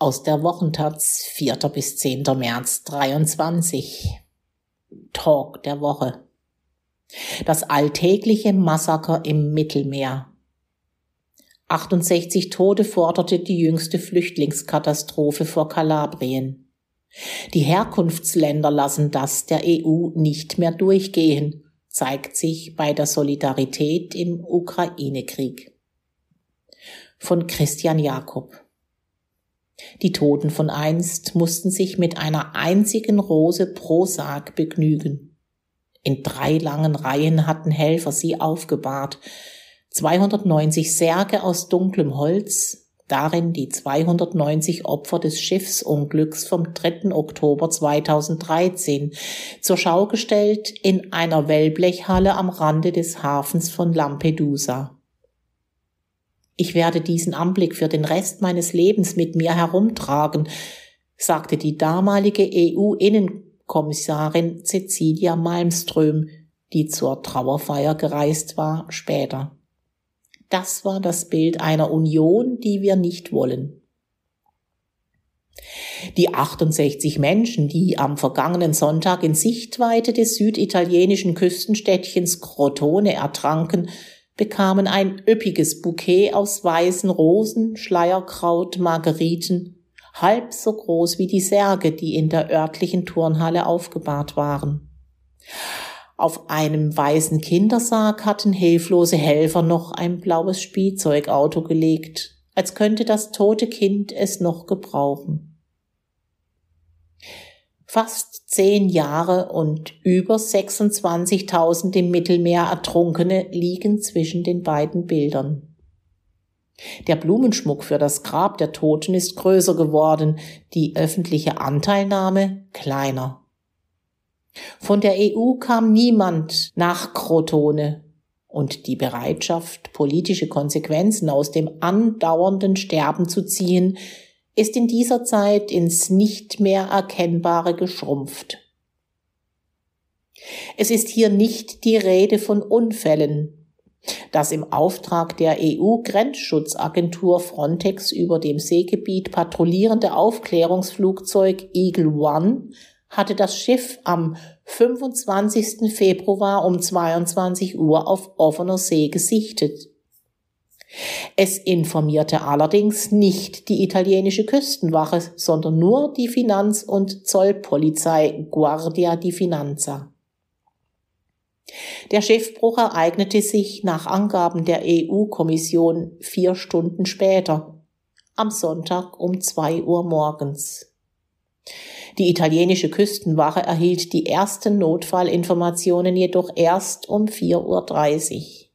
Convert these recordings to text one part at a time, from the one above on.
Aus der Wochentaz 4. bis 10. März 23. Talk der Woche. Das alltägliche Massaker im Mittelmeer. 68 Tote forderte die jüngste Flüchtlingskatastrophe vor Kalabrien. Die Herkunftsländer lassen das der EU nicht mehr durchgehen, zeigt sich bei der Solidarität im Ukraine-Krieg. Von Christian Jakob. Die Toten von einst mussten sich mit einer einzigen Rose pro Sarg begnügen. In drei langen Reihen hatten Helfer sie aufgebahrt. 290 Särge aus dunklem Holz, darin die 290 Opfer des Schiffsunglücks vom 3. Oktober 2013, zur Schau gestellt in einer Wellblechhalle am Rande des Hafens von Lampedusa. Ich werde diesen Anblick für den Rest meines Lebens mit mir herumtragen, sagte die damalige EU-Innenkommissarin Cecilia Malmström, die zur Trauerfeier gereist war, später. Das war das Bild einer Union, die wir nicht wollen. Die 68 Menschen, die am vergangenen Sonntag in Sichtweite des süditalienischen Küstenstädtchens Crotone ertranken, bekamen ein üppiges Bouquet aus weißen Rosen, Schleierkraut, Margeriten, halb so groß wie die Särge, die in der örtlichen Turnhalle aufgebahrt waren. Auf einem weißen Kindersarg hatten hilflose Helfer noch ein blaues Spielzeugauto gelegt, als könnte das tote Kind es noch gebrauchen. Fast zehn Jahre und über 26.000 im Mittelmeer Ertrunkene liegen zwischen den beiden Bildern. Der Blumenschmuck für das Grab der Toten ist größer geworden, die öffentliche Anteilnahme kleiner. Von der EU kam niemand nach Crotone und die Bereitschaft, politische Konsequenzen aus dem andauernden Sterben zu ziehen, ist in dieser Zeit ins nicht mehr Erkennbare geschrumpft. Es ist hier nicht die Rede von Unfällen. Das im Auftrag der EU-Grenzschutzagentur Frontex über dem Seegebiet patrouillierende Aufklärungsflugzeug Eagle One hatte das Schiff am 25. Februar um 22 Uhr auf offener See gesichtet. Es informierte allerdings nicht die italienische Küstenwache, sondern nur die Finanz- und Zollpolizei Guardia di Finanza. Der Schiffbruch ereignete sich nach Angaben der EU-Kommission vier Stunden später, am Sonntag um zwei Uhr morgens. Die italienische Küstenwache erhielt die ersten Notfallinformationen jedoch erst um 4.30 Uhr.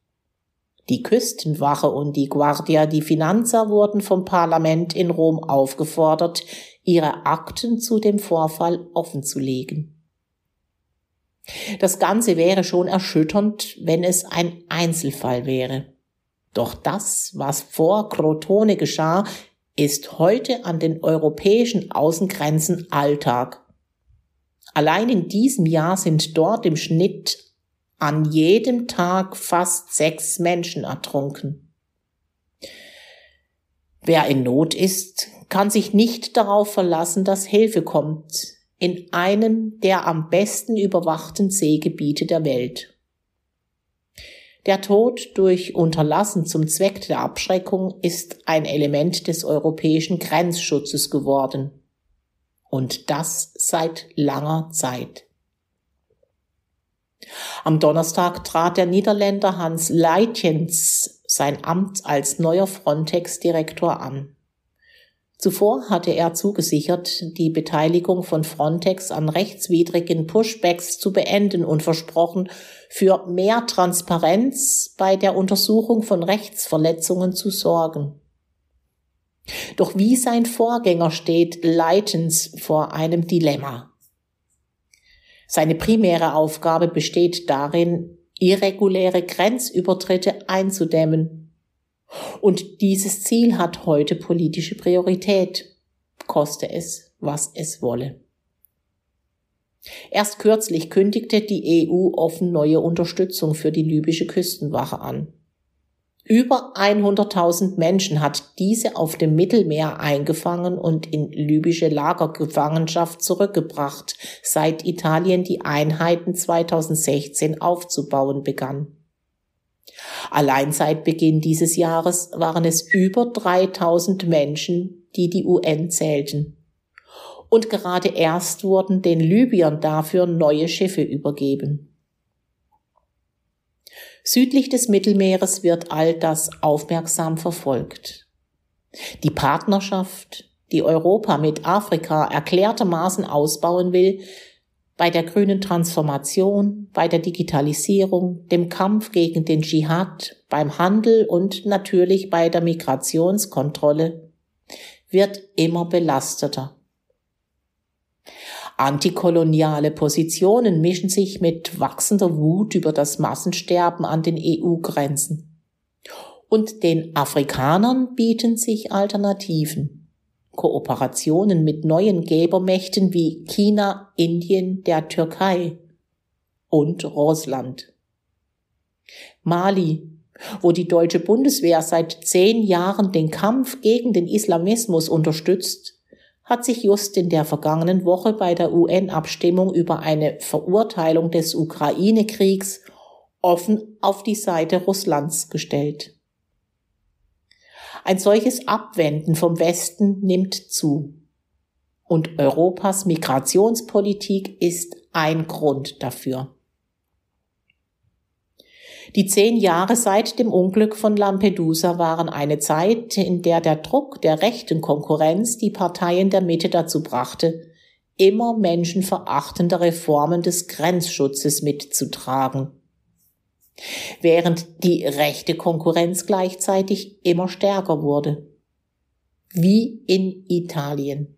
Die Küstenwache und die Guardia di Finanza wurden vom Parlament in Rom aufgefordert, ihre Akten zu dem Vorfall offenzulegen. Das Ganze wäre schon erschütternd, wenn es ein Einzelfall wäre. Doch das, was vor Crotone geschah, ist heute an den europäischen Außengrenzen Alltag. Allein in diesem Jahr sind dort im Schnitt an jedem Tag fast sechs Menschen ertrunken. Wer in Not ist, kann sich nicht darauf verlassen, dass Hilfe kommt in einem der am besten überwachten Seegebiete der Welt. Der Tod durch Unterlassen zum Zweck der Abschreckung ist ein Element des europäischen Grenzschutzes geworden. Und das seit langer Zeit. Am Donnerstag trat der Niederländer Hans Leitjens sein Amt als neuer Frontex-Direktor an. Zuvor hatte er zugesichert, die Beteiligung von Frontex an rechtswidrigen Pushbacks zu beenden und versprochen, für mehr Transparenz bei der Untersuchung von Rechtsverletzungen zu sorgen. Doch wie sein Vorgänger steht Leitens vor einem Dilemma. Seine primäre Aufgabe besteht darin, irreguläre Grenzübertritte einzudämmen. Und dieses Ziel hat heute politische Priorität, koste es, was es wolle. Erst kürzlich kündigte die EU offen neue Unterstützung für die libysche Küstenwache an. Über 100.000 Menschen hat diese auf dem Mittelmeer eingefangen und in libysche Lagergefangenschaft zurückgebracht, seit Italien die Einheiten 2016 aufzubauen begann. Allein seit Beginn dieses Jahres waren es über 3000 Menschen, die die UN zählten. Und gerade erst wurden den Libyern dafür neue Schiffe übergeben. Südlich des Mittelmeeres wird all das aufmerksam verfolgt. Die Partnerschaft, die Europa mit Afrika erklärtermaßen ausbauen will, bei der grünen Transformation, bei der Digitalisierung, dem Kampf gegen den Dschihad, beim Handel und natürlich bei der Migrationskontrolle, wird immer belasteter. Antikoloniale Positionen mischen sich mit wachsender Wut über das Massensterben an den EU-Grenzen. Und den Afrikanern bieten sich Alternativen. Kooperationen mit neuen Gebermächten wie China, Indien, der Türkei und Russland. Mali, wo die deutsche Bundeswehr seit zehn Jahren den Kampf gegen den Islamismus unterstützt, hat sich just in der vergangenen Woche bei der UN-Abstimmung über eine Verurteilung des Ukraine-Kriegs offen auf die Seite Russlands gestellt. Ein solches Abwenden vom Westen nimmt zu. Und Europas Migrationspolitik ist ein Grund dafür. Die zehn Jahre seit dem Unglück von Lampedusa waren eine Zeit, in der der Druck der rechten Konkurrenz die Parteien der Mitte dazu brachte, immer menschenverachtendere Formen des Grenzschutzes mitzutragen. Während die rechte Konkurrenz gleichzeitig immer stärker wurde. Wie in Italien.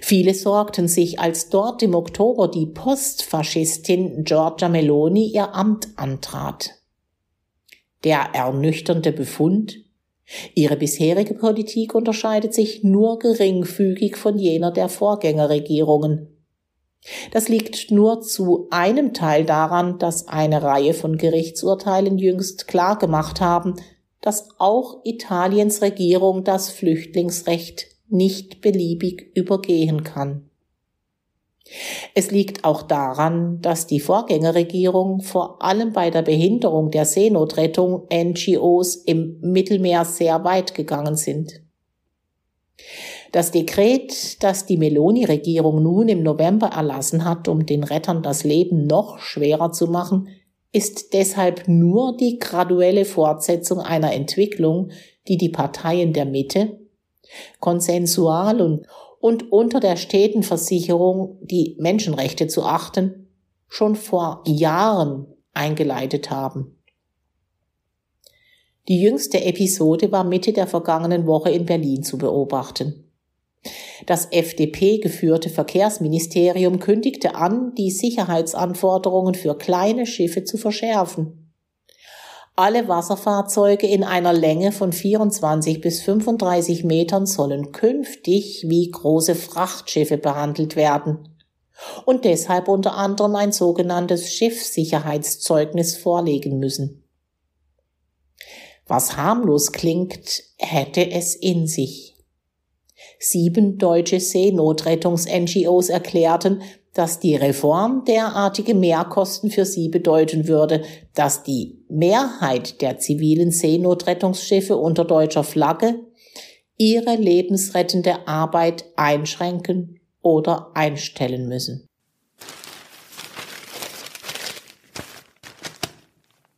Viele sorgten sich, als dort im Oktober die Postfaschistin Giorgia Meloni ihr Amt antrat. Der ernüchternde Befund, ihre bisherige Politik unterscheidet sich nur geringfügig von jener der Vorgängerregierungen. Das liegt nur zu einem Teil daran, dass eine Reihe von Gerichtsurteilen jüngst klargemacht haben, dass auch Italiens Regierung das Flüchtlingsrecht nicht beliebig übergehen kann. Es liegt auch daran, dass die Vorgängerregierung vor allem bei der Behinderung der Seenotrettung NGOs im Mittelmeer sehr weit gegangen sind. Das Dekret, das die Meloni-Regierung nun im November erlassen hat, um den Rettern das Leben noch schwerer zu machen, ist deshalb nur die graduelle Fortsetzung einer Entwicklung, die die Parteien der Mitte konsensual und, und unter der steten Versicherung, die Menschenrechte zu achten, schon vor Jahren eingeleitet haben. Die jüngste Episode war Mitte der vergangenen Woche in Berlin zu beobachten. Das FDP geführte Verkehrsministerium kündigte an, die Sicherheitsanforderungen für kleine Schiffe zu verschärfen. Alle Wasserfahrzeuge in einer Länge von 24 bis 35 Metern sollen künftig wie große Frachtschiffe behandelt werden und deshalb unter anderem ein sogenanntes Schiffssicherheitszeugnis vorlegen müssen. Was harmlos klingt, hätte es in sich. Sieben deutsche Seenotrettungs-NGOs erklärten, dass die Reform derartige Mehrkosten für sie bedeuten würde, dass die Mehrheit der zivilen Seenotrettungsschiffe unter deutscher Flagge ihre lebensrettende Arbeit einschränken oder einstellen müssen.